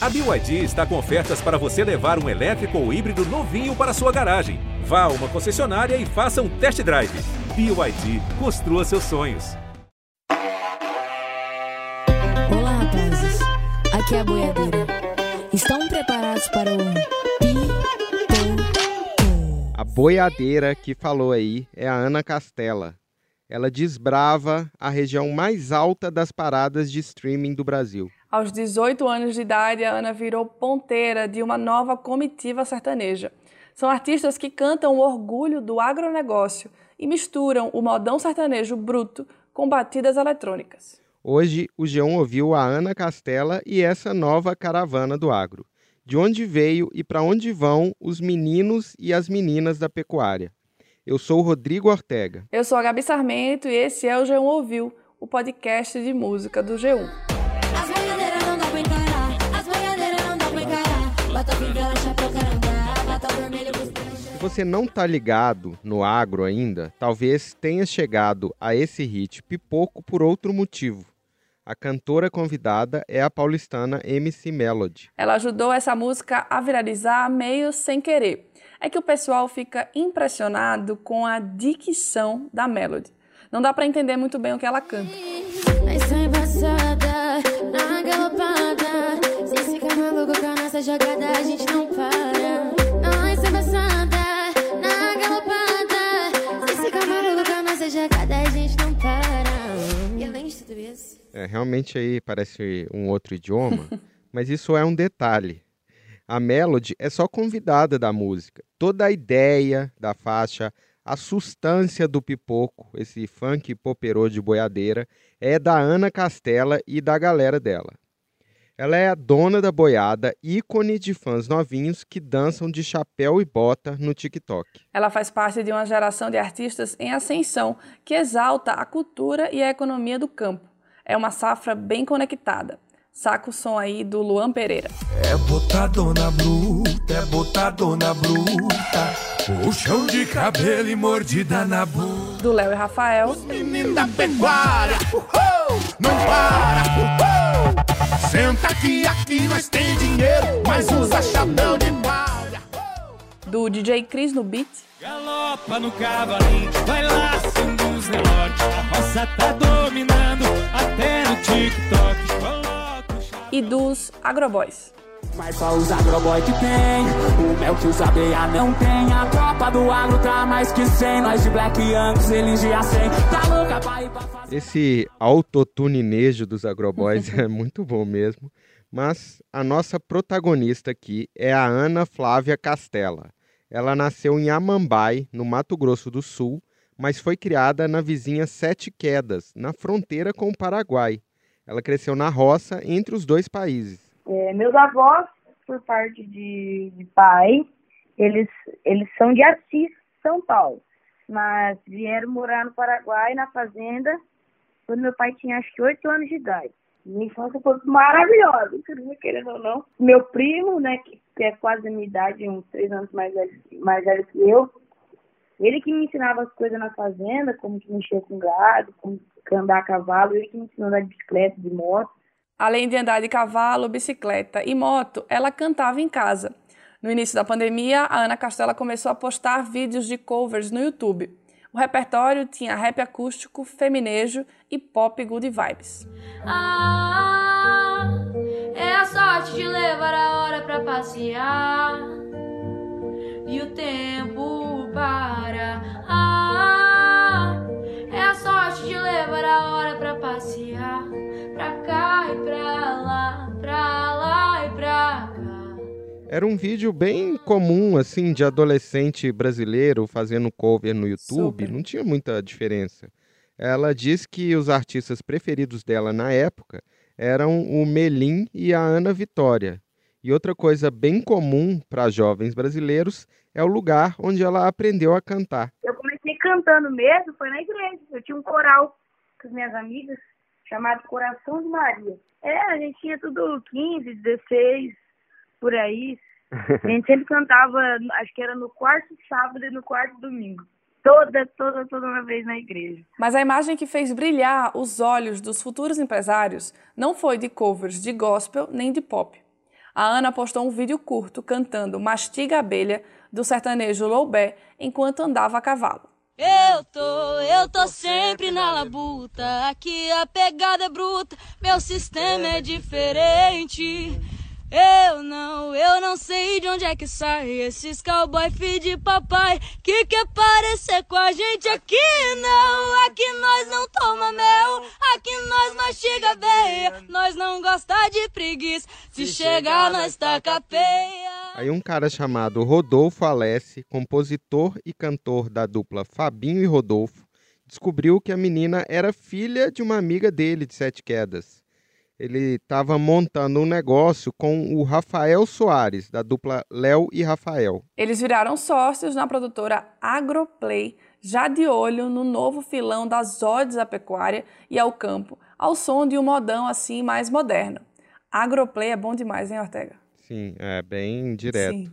A BYD está com ofertas para você levar um elétrico ou híbrido novinho para sua garagem. Vá a uma concessionária e faça um test drive. BYD, construa seus sonhos. Olá, rapazes. Aqui é a boiadeira. Estão preparados para o Pipoco? A boiadeira que falou aí é a Ana Castela. Ela desbrava a região mais alta das paradas de streaming do Brasil. Aos 18 anos de idade, a Ana virou ponteira de uma nova comitiva sertaneja. São artistas que cantam o orgulho do agronegócio e misturam o modão sertanejo bruto com batidas eletrônicas. Hoje, o G1 ouviu a Ana Castela e essa nova caravana do agro. De onde veio e para onde vão os meninos e as meninas da pecuária. Eu sou o Rodrigo Ortega. Eu sou a Gabi Sarmento e esse é o G1 Ouviu, o podcast de música do G1. Se você não tá ligado no agro ainda, talvez tenha chegado a esse hit pipoco por outro motivo. A cantora convidada é a paulistana MC Melody. Ela ajudou essa música a viralizar meio sem querer é que o pessoal fica impressionado com a dicção da Melody. Não dá para entender muito bem o que ela canta. na galopada. Se fica maluco com a nossa jogada, a gente não para. Nós na galopada. Se fica maluco com a nossa jogada, a gente não para. E além de tudo isso. É, realmente aí parece um outro idioma, mas isso é um detalhe. A Melody é só convidada da música. Toda a ideia da faixa, a sustância do pipoco, esse funk poperô de boiadeira, é da Ana Castela e da galera dela. Ela é a dona da boiada, ícone de fãs novinhos que dançam de chapéu e bota no TikTok. Ela faz parte de uma geração de artistas em ascensão que exalta a cultura e a economia do campo. É uma safra bem conectada. Saca o som aí do Luan Pereira. É botadona bruta, é botadona bruta. Puxão de cabelo e mordida na bunda. Do Léo e Rafael. Menino da pecuária, uhul, não para, uhul. Senta aqui, aqui nós tem dinheiro, mas usa chapéu de palha. Do DJ Cris no beat. Galopa no cavalinho, vai lá, os relógios. A roça tá dominando até no TikTok e dos agroboys. Mas só os agroboy que tem. O mel que os não tem. A tropa do agro tá mais que 100 Nós de Black eles de 100 Tá louca pra ir pra fazer Esse autotuninejo dos agroboys é muito bom mesmo. Mas a nossa protagonista aqui é a Ana Flávia Castela. Ela nasceu em Amambai, no Mato Grosso do Sul Mas foi criada na vizinha Sete Quedas, na fronteira com o Paraguai. Ela cresceu na roça entre os dois países. É, meus avós, por parte de, de pai, eles, eles são de Assis, São Paulo. Mas vieram morar no Paraguai, na fazenda, quando meu pai tinha acho que oito anos de idade. Minha infância foi maravilhosa, querendo ou não. Meu primo, né, que, que é quase a minha idade, uns três anos mais velho, mais velho que eu, ele que me ensinava as coisas na fazenda, como que mexer com gado, como andar a cavalo, ele que me ensinou a andar de bicicleta, de moto. Além de andar de cavalo, bicicleta e moto, ela cantava em casa. No início da pandemia, a Ana Castela começou a postar vídeos de covers no YouTube. O repertório tinha rap acústico, feminejo e pop good vibes. Ah, é a sorte de levar a hora pra passear e o tempo para. Ah, é a sorte de levar a hora pra passear, pra cá e pra lá, pra lá e pra cá. Era um vídeo bem comum, assim, de adolescente brasileiro fazendo cover no YouTube. Super. Não tinha muita diferença. Ela diz que os artistas preferidos dela na época eram o Melim e a Ana Vitória. E outra coisa bem comum para jovens brasileiros é o lugar onde ela aprendeu a cantar. Eu comecei cantando mesmo, foi na igreja. Eu tinha um coral com as minhas amigas chamado Coração de Maria. É, a gente tinha tudo 15, 16, por aí. A gente sempre cantava, acho que era no quarto sábado e no quarto domingo. Toda, toda, toda uma vez na igreja. Mas a imagem que fez brilhar os olhos dos futuros empresários não foi de covers de gospel nem de pop. A Ana postou um vídeo curto cantando Mastiga Abelha do sertanejo Loubé enquanto andava a cavalo. Eu tô, eu tô sempre na labuta. Aqui a pegada é bruta, meu sistema é diferente. Eu não, eu não sei de onde é que sai esses cowboy filho de papai. Que quer parecer com a gente aqui? Não, aqui nós não toma mel, aqui nós mastiga veia, nós não gosta de preguiça, se chegar nós taca peia. Aí um cara chamado Rodolfo Alessi, compositor e cantor da dupla Fabinho e Rodolfo, descobriu que a menina era filha de uma amiga dele de Sete Quedas ele estava montando um negócio com o Rafael Soares, da dupla Léo e Rafael. Eles viraram sócios na produtora Agroplay, já de olho no novo filão das odes à pecuária e ao campo, ao som de um modão assim mais moderno. Agroplay é bom demais, hein, Ortega? Sim, é bem direto. Sim.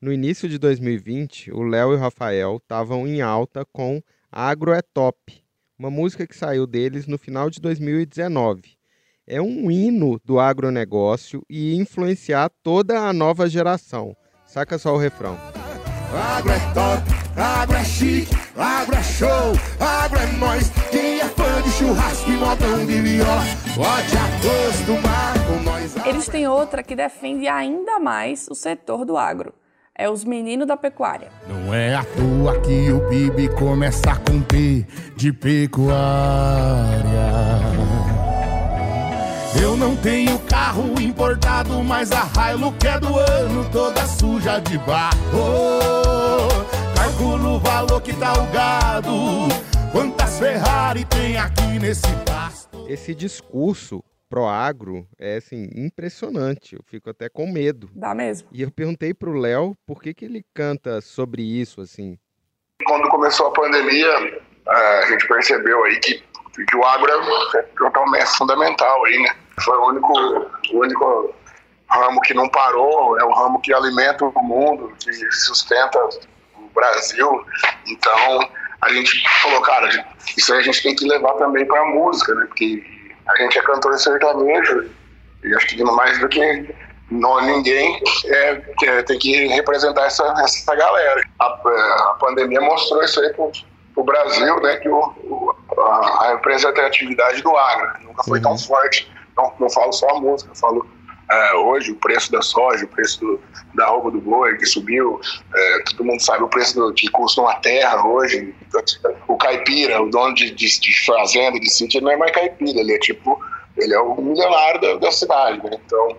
No início de 2020, o Léo e o Rafael estavam em alta com Agro é Top, uma música que saiu deles no final de 2019 é um hino do agronegócio e influenciar toda a nova geração. Saca só o refrão. Agro é top, agro é chique, agro é show, agro é nós. Quem é fã de churrasco e modão de viola, pode acostumar com nós. Eles têm outra que defende ainda mais o setor do agro. É os meninos da pecuária. Não é à toa que o Bibi começa com P de pecuária. Eu não tenho carro importado, mas a Hilux é do ano, toda suja de barro. Calculo o valor que tá o gado, quantas Ferrari tem aqui nesse pasto. Esse discurso pro agro é assim impressionante. Eu fico até com medo. Dá mesmo. E eu perguntei pro Léo por que que ele canta sobre isso assim. Quando começou a pandemia, a gente percebeu aí que, que o agro é totalmente fundamental aí, né? Foi o único, o único ramo que não parou, é o ramo que alimenta o mundo, que sustenta o Brasil. Então, a gente falou, cara, isso aí a gente tem que levar também para a música, né? Porque a gente é cantor de sertanejo e acho que mais do que não, ninguém é, é, tem que representar essa, essa galera. A, a pandemia mostrou isso aí pro, pro Brasil, né? Que o, o a, a representatividade do agro nunca foi uhum. tão forte não, não falo só a música, falo é, hoje o preço da soja, o preço do, da roupa do boi que subiu, é, todo mundo sabe o preço do, que custa uma terra hoje. O caipira, o dono de, de, de fazenda, de sítio, ele não é mais caipira, ele é tipo, ele é o milionário da, da cidade, né? Então,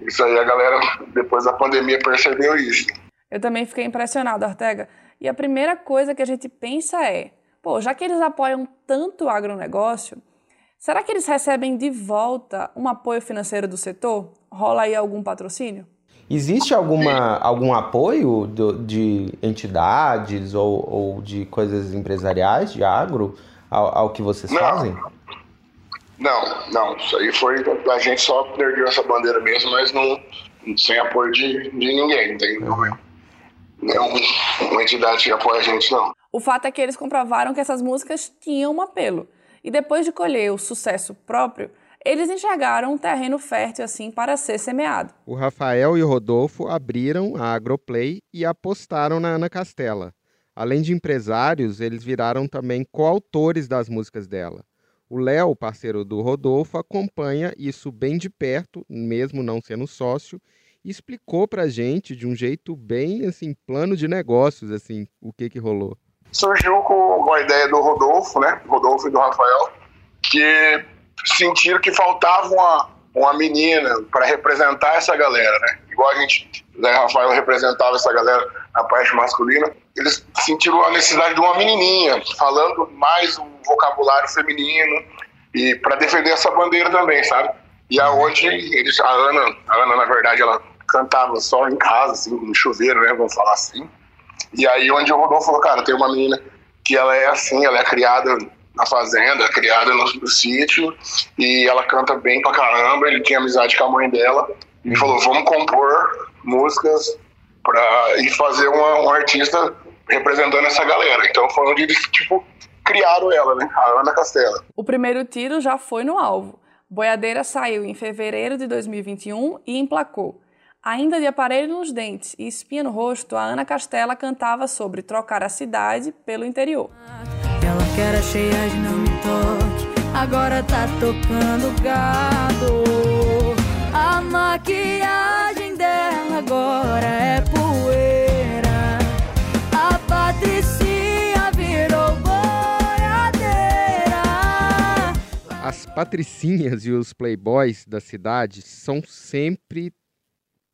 isso aí a galera, depois da pandemia, percebeu isso. Eu também fiquei impressionado, Ortega. E a primeira coisa que a gente pensa é, pô, já que eles apoiam tanto o agronegócio, Será que eles recebem de volta um apoio financeiro do setor? Rola aí algum patrocínio? Existe alguma, algum apoio do, de entidades ou, ou, de coisas empresariais de agro ao, ao que vocês não. fazem? Não, não. Isso aí foi. A gente só perdeu essa bandeira mesmo, mas não sem apoio de, de ninguém, não tem uhum. nenhuma entidade que apoia a gente, não. O fato é que eles comprovaram que essas músicas tinham um apelo e depois de colher o sucesso próprio, eles enxergaram um terreno fértil assim para ser semeado. O Rafael e o Rodolfo abriram a Agroplay e apostaram na Ana Castela. Além de empresários, eles viraram também coautores das músicas dela. O Léo, parceiro do Rodolfo, acompanha isso bem de perto, mesmo não sendo sócio, e explicou pra gente de um jeito bem assim, plano de negócios, assim, o que que rolou surgiu com a ideia do Rodolfo, né? Rodolfo e do Rafael, que sentiram que faltava uma, uma menina para representar essa galera, né? Igual a gente, né, Rafael representava essa galera na parte masculina, eles sentiram a necessidade de uma menininha, falando mais um vocabulário feminino e para defender essa bandeira também, sabe? E aonde eles, a Ana, a Ana na verdade ela cantava só em casa, assim, no chuveiro, né? Vamos falar assim. E aí onde o Rodolfo falou, cara, tem uma menina que ela é assim, ela é criada na fazenda, criada no, no sítio, e ela canta bem pra caramba, ele tinha amizade com a mãe dela, e uhum. falou, vamos compor músicas pra, e fazer uma, um artista representando essa galera. Então foi onde eles, tipo, criaram ela, né, a Ana Castela. O primeiro tiro já foi no alvo. Boiadeira saiu em fevereiro de 2021 e emplacou. Ainda de aparelho nos dentes e espinha no rosto, a Ana Castela cantava sobre trocar a cidade pelo interior. Ela quer a cheia de não me toque, agora tá tocando gado. A maquiagem dela agora é poeira. A Patricinha virou boiadeira. As patricinhas e os playboys da cidade são sempre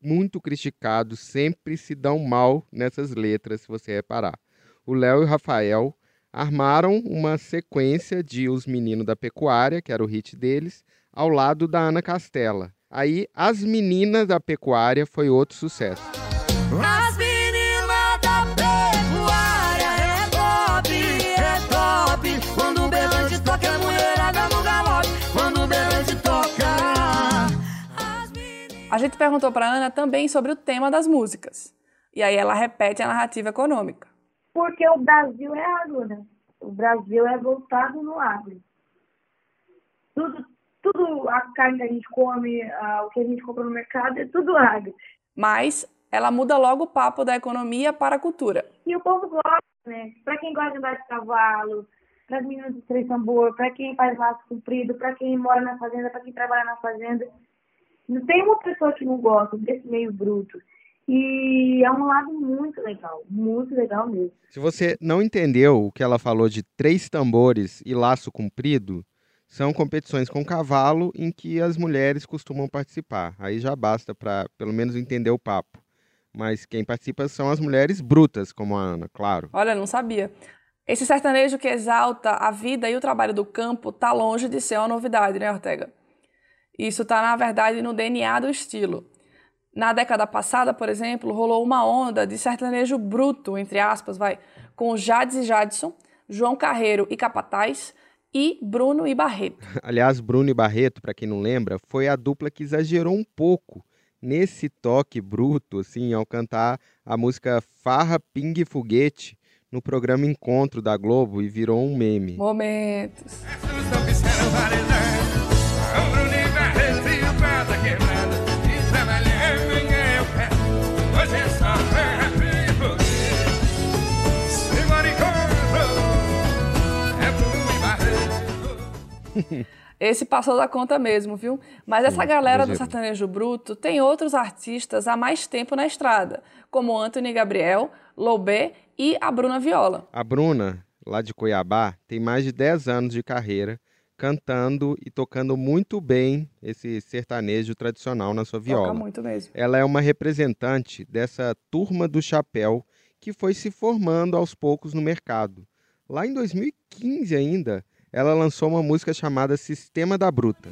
muito criticados, sempre se dão mal nessas letras, se você reparar. O Léo e o Rafael armaram uma sequência de Os Meninos da Pecuária, que era o hit deles, ao lado da Ana Castela. Aí, As Meninas da Pecuária foi outro sucesso. As A gente perguntou para Ana também sobre o tema das músicas. E aí ela repete a narrativa econômica. Porque o Brasil é agro, né? O Brasil é voltado no agro. Tudo, tudo a carne que a gente come, o que a gente compra no mercado, é tudo agro. Mas ela muda logo o papo da economia para a cultura. E o povo gosta, né? Pra quem gosta de andar de cavalo, para as meninas de três tambor, para quem faz laço comprido, para quem mora na fazenda, para quem trabalha na fazenda. Não tem uma pessoa que não gosta desse meio bruto. E é um lado muito legal, muito legal mesmo. Se você não entendeu o que ela falou de três tambores e laço comprido, são competições com cavalo em que as mulheres costumam participar. Aí já basta para pelo menos entender o papo. Mas quem participa são as mulheres brutas, como a Ana, claro. Olha, não sabia. Esse sertanejo que exalta a vida e o trabalho do campo tá longe de ser uma novidade, né, Ortega? Isso tá, na verdade, no DNA do estilo. Na década passada, por exemplo, rolou uma onda de sertanejo bruto, entre aspas, vai, com Jades e Jadson, João Carreiro e Capataz e Bruno e Barreto. Aliás, Bruno e Barreto, para quem não lembra, foi a dupla que exagerou um pouco nesse toque bruto, assim, ao cantar a música Farra, Ping e Foguete no programa Encontro da Globo e virou um meme. Momentos. Esse passou da conta mesmo, viu? Mas essa galera do sertanejo bruto tem outros artistas há mais tempo na estrada, como Anthony Gabriel, Lobé e a Bruna Viola. A Bruna, lá de Cuiabá, tem mais de 10 anos de carreira cantando e tocando muito bem esse sertanejo tradicional na sua viola. Toca muito mesmo. Ela é uma representante dessa turma do chapéu que foi se formando aos poucos no mercado. Lá em 2015 ainda, ela lançou uma música chamada Sistema da Bruta.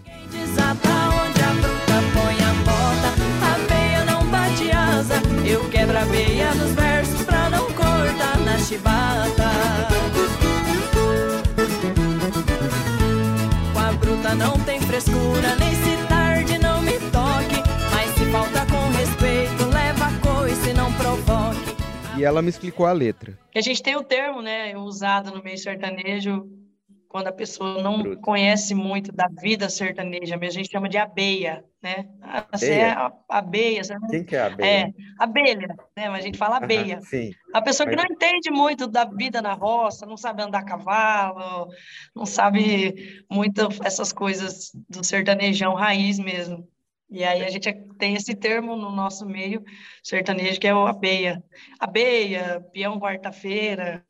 Não tem frescura, nem se tarde não me toque. Mas se falta com respeito, leva a coice e não provoque. E ela me explicou a letra. Que a gente tem o termo, né, usado no meio sertanejo, quando a pessoa não conhece muito da vida sertaneja, a gente chama de abeia, né? Ah, você é a- abeia, você Quem que é a abelha? É, abelha, né? Mas a gente fala abeia. Aham, sim. A pessoa que não entende muito da vida na roça, não sabe andar a cavalo, não sabe muito essas coisas do sertanejão raiz mesmo. E aí a gente tem esse termo no nosso meio sertanejo que é o abeia. Abeia, peão quarta-feira,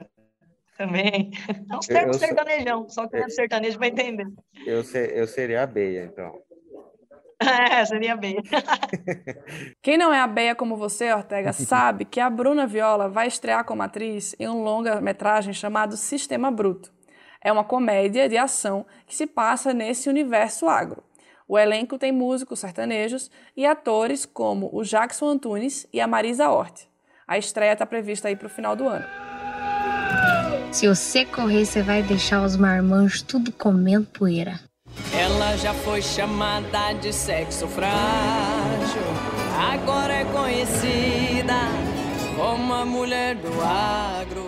também. É uns Eu- termos eu sou- sertanejão, só que é sertanejo vai entender. Eu, se- eu seria a abelha, então. É, seria abeia. Quem não é abeia como você, Ortega, sabe que a Bruna Viola vai estrear como atriz em um longa-metragem chamado Sistema Bruto. É uma comédia de ação que se passa nesse universo agro. O elenco tem músicos sertanejos e atores como o Jackson Antunes e a Marisa Hort. A estreia está prevista aí para o final do ano. Se você correr, você vai deixar os marmanjos tudo comendo poeira. Ela já foi chamada de sexo frágil, agora é conhecida como a mulher do agro.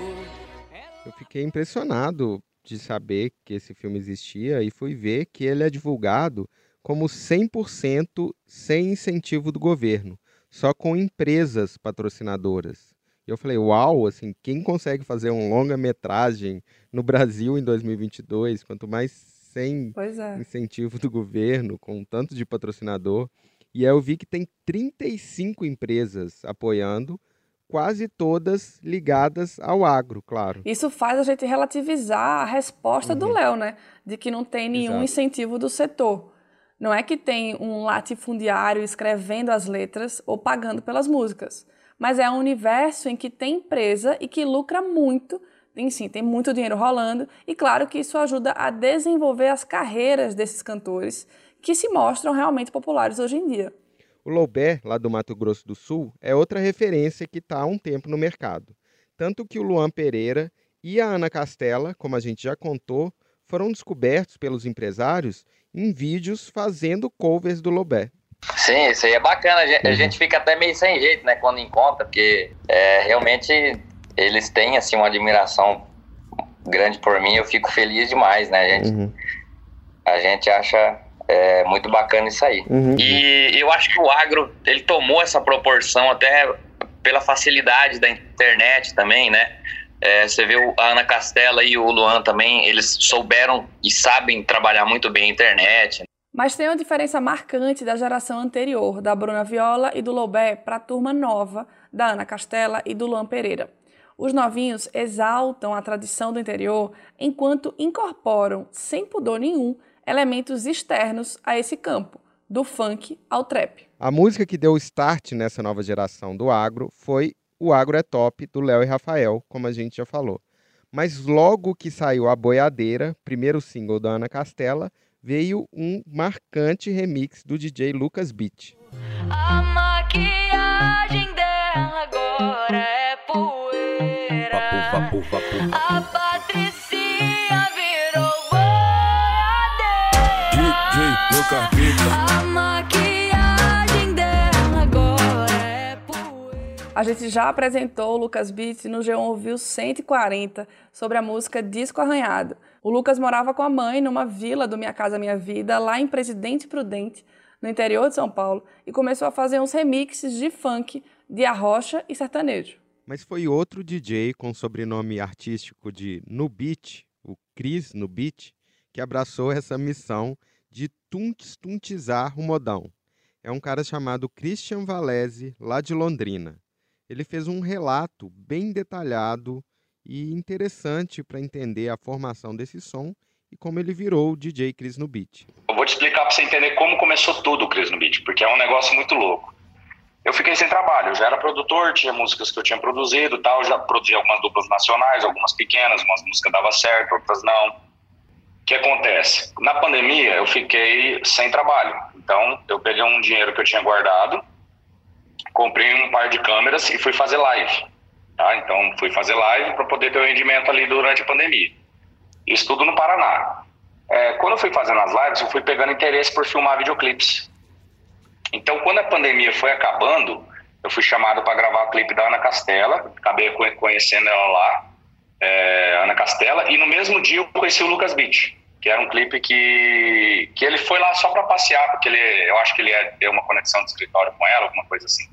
Eu fiquei impressionado de saber que esse filme existia e fui ver que ele é divulgado como 100% sem incentivo do governo, só com empresas patrocinadoras. E eu falei, uau, assim, quem consegue fazer um longa-metragem no Brasil em 2022, quanto mais sem é. incentivo do governo, com tanto de patrocinador. E aí eu vi que tem 35 empresas apoiando, quase todas ligadas ao agro, claro. Isso faz a gente relativizar a resposta do Léo, né? De que não tem nenhum Exato. incentivo do setor. Não é que tem um latifundiário escrevendo as letras ou pagando pelas músicas. Mas é um universo em que tem empresa e que lucra muito. Tem sim, tem muito dinheiro rolando. E claro que isso ajuda a desenvolver as carreiras desses cantores que se mostram realmente populares hoje em dia. O Loubé, lá do Mato Grosso do Sul, é outra referência que está há um tempo no mercado. Tanto que o Luan Pereira e a Ana Castela, como a gente já contou, foram descobertos pelos empresários em vídeos fazendo covers do Loubé. Sim, isso aí é bacana. A gente, a gente fica até meio sem jeito, né, quando encontra, porque é, realmente eles têm assim uma admiração grande por mim. Eu fico feliz demais, né? A gente, a gente acha é, muito bacana isso aí. Uhum. E eu acho que o agro ele tomou essa proporção até pela facilidade da internet também, né? É, você vê a Ana Castela e o Luan também, eles souberam e sabem trabalhar muito bem a internet. Mas tem uma diferença marcante da geração anterior, da Bruna Viola e do Loubé, para a turma nova, da Ana Castela e do Luan Pereira. Os novinhos exaltam a tradição do interior enquanto incorporam, sem pudor nenhum, elementos externos a esse campo, do funk ao trap. A música que deu o start nessa nova geração do agro foi O Agro é Top, do Léo e Rafael, como a gente já falou. Mas logo que saiu A Boiadeira, primeiro single da Ana Castela, veio um marcante remix do DJ Lucas Beat. A maquiagem dela agora é poeira. A Patricinha virou DJ Lucas Beat. A maquiagem dela agora é A gente já apresentou o Lucas Beats no G1 Ouviu 140 sobre a música Disco Arranhado. O Lucas morava com a mãe numa vila do Minha Casa Minha Vida, lá em Presidente Prudente, no interior de São Paulo, e começou a fazer uns remixes de funk, de arrocha e sertanejo. Mas foi outro DJ com sobrenome artístico de Nubit, o Cris Nubit, que abraçou essa missão de tuntes tuntizar o modão. É um cara chamado Christian Valese, lá de Londrina. Ele fez um relato bem detalhado e interessante para entender a formação desse som e como ele virou o DJ Cris Nubit. Eu vou te explicar para você entender como começou tudo o Cris no Beat, porque é um negócio muito louco. Eu fiquei sem trabalho, eu já era produtor, tinha músicas que eu tinha produzido tal, já produzi algumas duplas nacionais, algumas pequenas, umas músicas dava certo, outras não. O que acontece? Na pandemia eu fiquei sem trabalho, então eu peguei um dinheiro que eu tinha guardado, comprei um par de câmeras e fui fazer live. Tá? Então fui fazer live para poder ter o rendimento ali durante a pandemia. Isso tudo no Paraná. É, quando eu fui fazendo as lives, eu fui pegando interesse por filmar videoclipes. Então, quando a pandemia foi acabando, eu fui chamado para gravar o clipe da Ana Castela, acabei co- conhecendo ela lá, é, Ana Castela, e no mesmo dia eu conheci o Lucas Beach, que era um clipe que, que ele foi lá só para passear, porque ele, eu acho que ele ia ter uma conexão de escritório com ela, alguma coisa assim.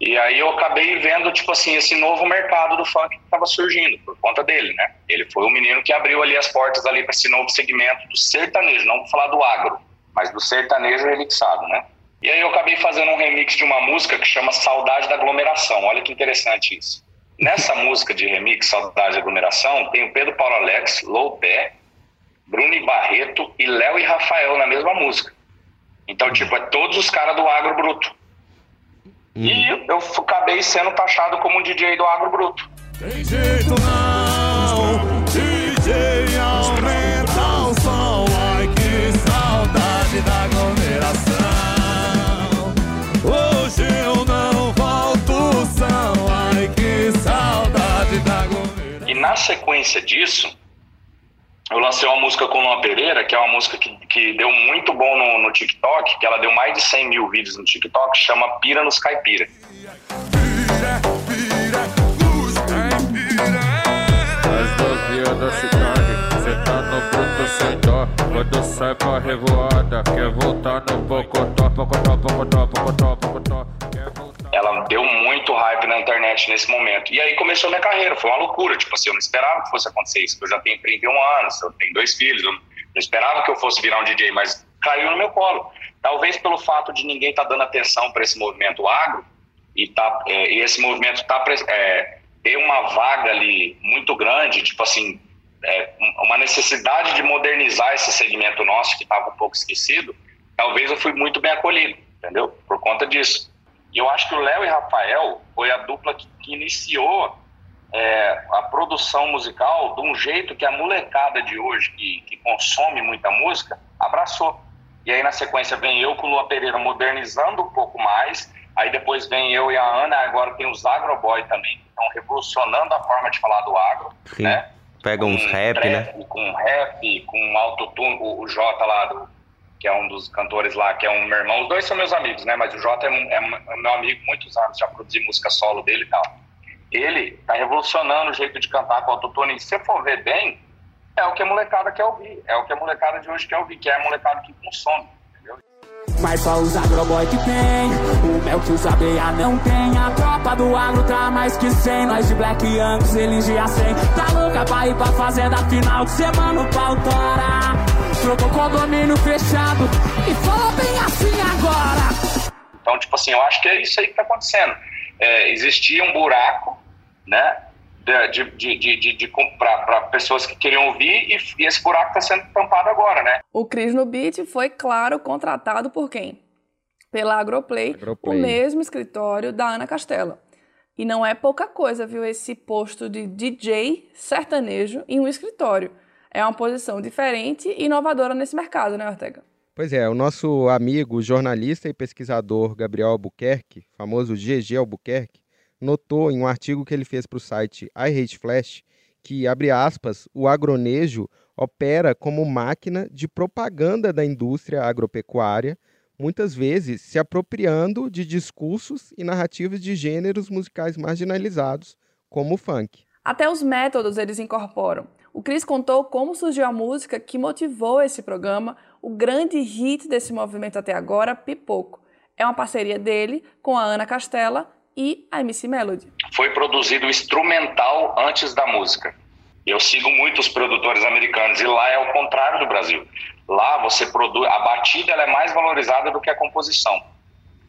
E aí eu acabei vendo, tipo assim, esse novo mercado do funk que estava surgindo, por conta dele, né? Ele foi o menino que abriu ali as portas ali para esse novo segmento do sertanejo, não vou falar do agro, mas do sertanejo remixado, né? E aí eu acabei fazendo um remix de uma música que chama Saudade da Aglomeração. Olha que interessante isso. Nessa música de remix, Saudade da Aglomeração, tem o Pedro Paulo Alex, Loubé, Bruno Barreto e Léo e Rafael na mesma música. Então, tipo, é todos os caras do agro bruto. E eu acabei sendo taxado como um DJ do agro bruto. Tem jeito não, DJ aumenta o som. Ai que saudade da aglomeração. Hoje eu não volto são. Ai que saudade da aglomeração. E na sequência disso, eu lancei uma música com Luan Pereira, que é uma música que, que deu muito bom no, no TikTok, que ela deu mais de 100 mil vídeos no TikTok, chama Pira nos Caipira. As novinhas da cidade, tá no bruto. Quando sai pra revoada, quer voltar no pocotó, pocotó, pocotó, pocotó, pocotó. ela deu muito hype na internet nesse momento. E aí começou minha carreira, foi uma loucura. Tipo assim, eu não esperava que fosse acontecer isso. Eu já tenho 31 anos, eu tenho dois filhos, eu não esperava que eu fosse virar um DJ, mas caiu no meu colo. Talvez pelo fato de ninguém estar tá dando atenção para esse movimento agro, e, tá, é, e esse movimento tá, é, ter uma vaga ali muito grande, tipo assim, é, uma necessidade de modernizar esse segmento nosso que estava um pouco esquecido, talvez eu fui muito bem acolhido, entendeu? Por conta disso. E eu acho que o Léo e Rafael foi a dupla que, que iniciou é, a produção musical de um jeito que a molecada de hoje, que, que consome muita música, abraçou. E aí, na sequência, vem eu com o Lua Pereira modernizando um pouco mais. Aí depois vem eu e a Ana, agora tem os Agroboy também, que estão revolucionando a forma de falar do agro, Sim. né? Pega uns rap, né? Com rap, com autotune, o, o Jota lá, do, que é um dos cantores lá, que é um meu irmão. Os dois são meus amigos, né? Mas o Jota é, é, é meu amigo muitos anos, já produzi música solo dele e tal. Ele tá revolucionando o jeito de cantar com autotune. E se você for ver bem, é o que a molecada quer ouvir. É o que a molecada de hoje quer ouvir, que é a molecada que consome. Mas só os agroboy que tem. O mel que os abelha não tem. A tropa do agro tá mais que 100 Nós de Black Angus, eles de 100 Tá louca pra ir pra fazenda Final de semana pau tora. Trocou condomínio fechado E falou bem assim agora. Então, tipo assim, eu acho que é isso aí que tá acontecendo. É, Existia um buraco, né de, de, de, de, de para pessoas que queriam ouvir e, e esse buraco está sendo tampado agora, né? O Cris no Beat foi, claro, contratado por quem? Pela Agroplay, Agroplay. o mesmo escritório da Ana Castela. E não é pouca coisa, viu, esse posto de DJ sertanejo em um escritório. É uma posição diferente e inovadora nesse mercado, né, Ortega? Pois é, o nosso amigo, jornalista e pesquisador Gabriel Albuquerque, famoso GG Albuquerque, notou em um artigo que ele fez para o site I Hate Flash que, abre aspas, o agronejo opera como máquina de propaganda da indústria agropecuária, muitas vezes se apropriando de discursos e narrativas de gêneros musicais marginalizados, como o funk. Até os métodos eles incorporam. O Cris contou como surgiu a música que motivou esse programa, o grande hit desse movimento até agora, Pipoco. É uma parceria dele com a Ana Castela e a MC Melody. Foi produzido instrumental antes da música. Eu sigo muitos produtores americanos e lá é o contrário do Brasil. Lá você produz, a batida ela é mais valorizada do que a composição.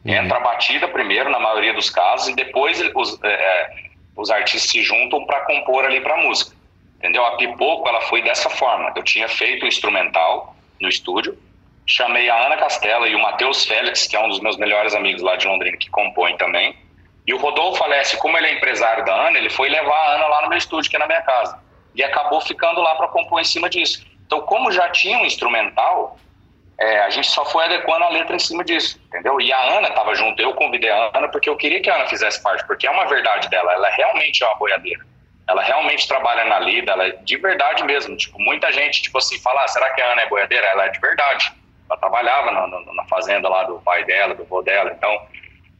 Entra a batida primeiro, na maioria dos casos, e depois os, é, os artistas se juntam para compor ali para música. Entendeu? A Pipoco ela foi dessa forma. Eu tinha feito o instrumental no estúdio, chamei a Ana Castela e o Matheus Félix, que é um dos meus melhores amigos lá de Londrina, que compõe também. E o Rodolfo Alessi, como ele é empresário da Ana, ele foi levar a Ana lá no meu estúdio, que é na minha casa. E acabou ficando lá para compor em cima disso. Então, como já tinha um instrumental, é, a gente só foi adequando a letra em cima disso, entendeu? E a Ana estava junto, eu convidei a Ana porque eu queria que a Ana fizesse parte, porque é uma verdade dela, ela realmente é uma boiadeira. Ela realmente trabalha na lida, ela é de verdade mesmo. Tipo, muita gente, tipo assim, fala, ah, será que a Ana é boiadeira? Ela é de verdade. Ela trabalhava na, na, na fazenda lá do pai dela, do vô dela. Então,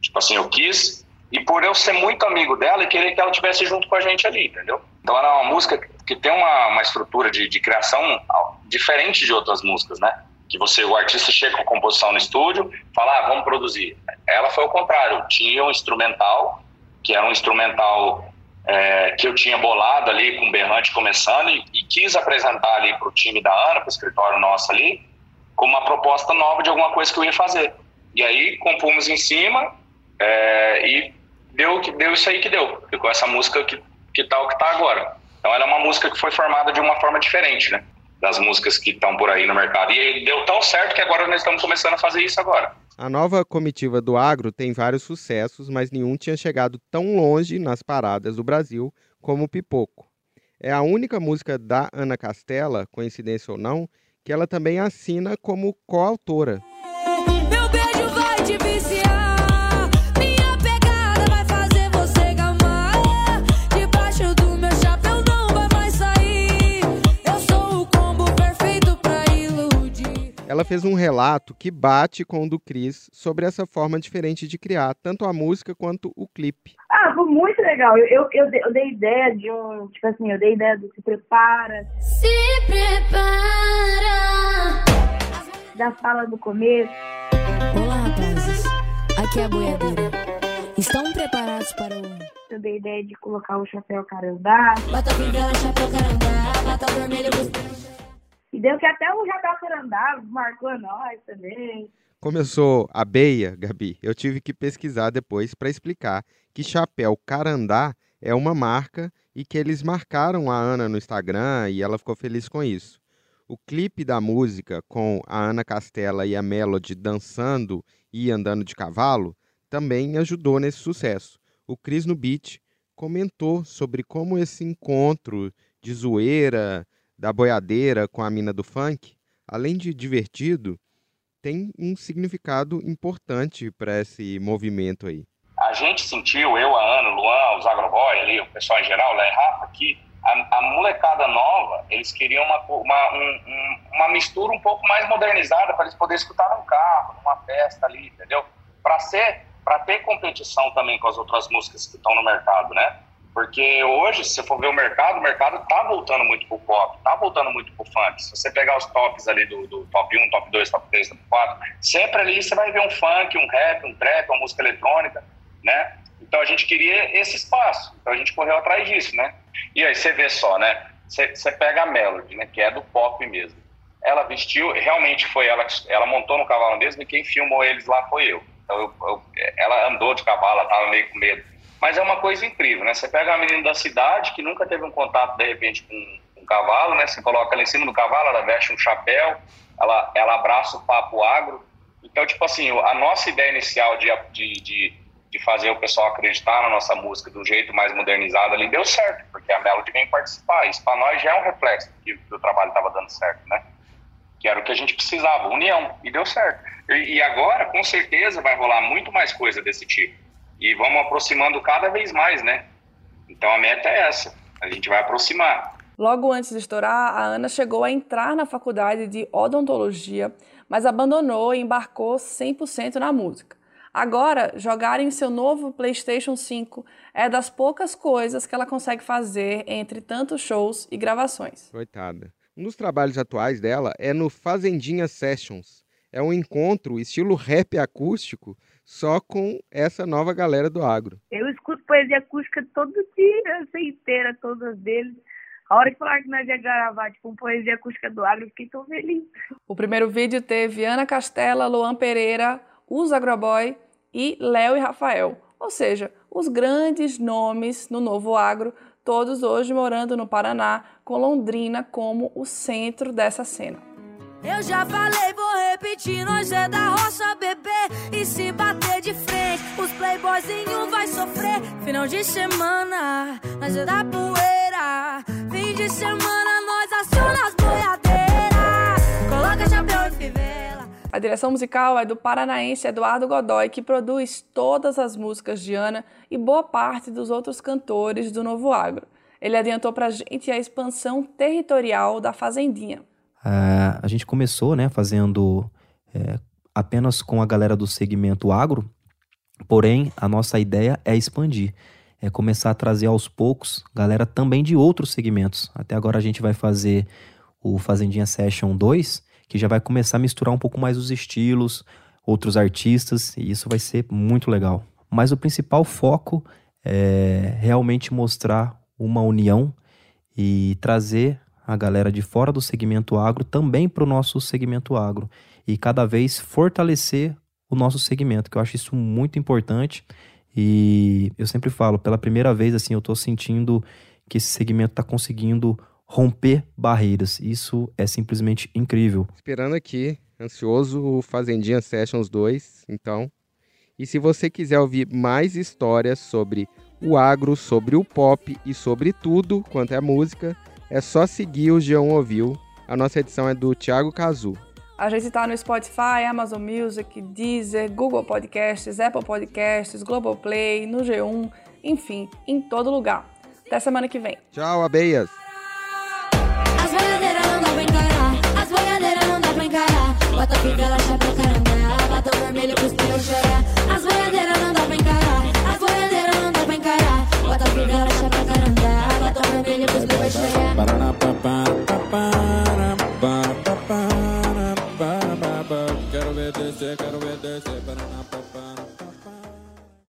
tipo assim, eu quis e por eu ser muito amigo dela e querer que ela estivesse junto com a gente ali, entendeu? Então era uma música que tem uma, uma estrutura de, de criação diferente de outras músicas, né? Que você, o artista chega com a composição no estúdio, fala, ah, vamos produzir. Ela foi o contrário, tinha um instrumental, que era um instrumental é, que eu tinha bolado ali com o Berrante começando e, e quis apresentar ali para o time da Ana, para o escritório nosso ali, como uma proposta nova de alguma coisa que eu ia fazer. E aí compomos em cima é, e deu, deu isso aí que deu. Ficou essa música que, que tá o que tá agora. Então ela é uma música que foi formada de uma forma diferente, né? Das músicas que estão por aí no mercado. E deu tão certo que agora nós estamos começando a fazer isso agora. A nova comitiva do agro tem vários sucessos, mas nenhum tinha chegado tão longe nas paradas do Brasil como o Pipoco. É a única música da Ana Castela, coincidência ou não, que ela também assina como coautora. Ela fez um relato que bate com o do Cris sobre essa forma diferente de criar tanto a música quanto o clipe. Ah, foi muito legal. Eu, eu, eu, dei, eu dei ideia de um. Tipo assim, eu dei ideia do se prepara. Se prepara. Da fala do começo. Olá, rapazes. Aqui é a boiadeira. Estão preparados para o. Eu dei ideia de colocar o chapéu carandá. Bota fivela, chapéu carandá, bota o vermelho, E deu que até o carandá marcou nós também. Começou a beia, Gabi. Eu tive que pesquisar depois para explicar que chapéu carandá é uma marca e que eles marcaram a Ana no Instagram e ela ficou feliz com isso. O clipe da música com a Ana Castela e a Melody dançando e andando de cavalo também ajudou nesse sucesso. O Cris no Beat comentou sobre como esse encontro de zoeira da boiadeira com a mina do funk, além de divertido, tem um significado importante para esse movimento aí. A gente sentiu, eu, a Ana, o Luan, os agroboy ali, o pessoal em geral, lá em Rafa, que a, a molecada nova, eles queriam uma, uma, um, um, uma mistura um pouco mais modernizada para eles poderem escutar num carro, numa festa ali, entendeu? Para ser, para ter competição também com as outras músicas que estão no mercado, né? Porque hoje, se você for ver o mercado, o mercado tá voltando muito pro pop, tá voltando muito pro funk. Se você pegar os tops ali do, do top 1, top 2, top 3, top 4, sempre ali você vai ver um funk, um rap, um trap, uma música eletrônica, né? Então a gente queria esse espaço, então a gente correu atrás disso, né? E aí você vê só, né? Você, você pega a Melody, né? Que é do pop mesmo. Ela vestiu, realmente foi ela, ela montou no cavalo mesmo e quem filmou eles lá foi eu. Então eu, eu, ela andou de cavalo, ela tava meio com medo. Mas é uma coisa incrível, né? Você pega a menina da cidade que nunca teve um contato de repente com um cavalo, né? Você coloca ela em cima do cavalo, ela veste um chapéu, ela, ela abraça o papo agro. Então, tipo assim, a nossa ideia inicial de, de, de de fazer o pessoal acreditar na nossa música de um jeito mais modernizado ali, deu certo, porque a Melody vem participar. Isso para nós já é um reflexo que, que o trabalho estava dando certo, né? Que era o que a gente precisava, união, e deu certo. E, e, agora, com certeza, vai rolar muito mais coisa desse tipo. E vamos aproximando cada vez mais, né? Então a meta é essa, a gente vai aproximar. Logo antes de estourar, a Ana chegou a entrar na faculdade de odontologia, mas abandonou e embarcou 100% na música. Agora, jogar em seu novo PlayStation 5 é das poucas coisas que ela consegue fazer entre tantos shows e gravações. Coitada. Um dos trabalhos atuais dela é no Fazendinha Sessions. É um encontro estilo rap acústico, só com essa nova galera do agro. Eu escuto poesia acústica todo dia, essa inteira, todas deles. A hora que falaram que nós ia gravar, tipo, um poesia acústica do agro, eu fiquei tão feliz. O primeiro vídeo teve Ana Castela, Luan Pereira, os Agroboy e Léo e Rafael, ou seja, os grandes nomes no novo agro, todos hoje morando no Paraná, com Londrina como o centro dessa cena. Eu já falei, vou repetir, nós é da roça, bebê. E se bater de frente, os playboyzinhos vai sofrer. Final de semana, nós é da poeira. Fim de semana, nós aciona as boiadeiras. Coloca chapéu e fivela. A direção musical é do paranaense Eduardo Godoy, que produz todas as músicas de Ana e boa parte dos outros cantores do Novo Agro. Ele adiantou pra gente a expansão territorial da Fazendinha. Uh, a gente começou, né, fazendo é, apenas com a galera do segmento agro, porém a nossa ideia é expandir, é começar a trazer aos poucos galera também de outros segmentos. Até agora a gente vai fazer o Fazendinha Session 2, que já vai começar a misturar um pouco mais os estilos, outros artistas, e isso vai ser muito legal. Mas o principal foco é realmente mostrar uma união e trazer a galera de fora do segmento agro também para o nosso segmento agro e cada vez fortalecer o nosso segmento, que eu acho isso muito importante. E eu sempre falo, pela primeira vez, assim, eu estou sentindo que esse segmento está conseguindo romper barreiras. Isso é simplesmente incrível. Esperando aqui, ansioso, o Fazendinha Sessions 2, então. E se você quiser ouvir mais histórias sobre o agro, sobre o pop e sobre tudo quanto é música, é só seguir o G1 Ouviu. A nossa edição é do Thiago Cazu. A gente está no Spotify, Amazon Music, Deezer, Google Podcasts, Apple Podcasts, Globoplay, no G1, enfim, em todo lugar. Até semana que vem. Tchau, abelhas! As boiadeiras não dá pra encarar, as boiadeiras não dá pra encarar. Bota pica, ela chapa caramba. Batom vermelho pros piros chorar. As boiadeiras não dá Меня пусть моя. Gotta with this, gotta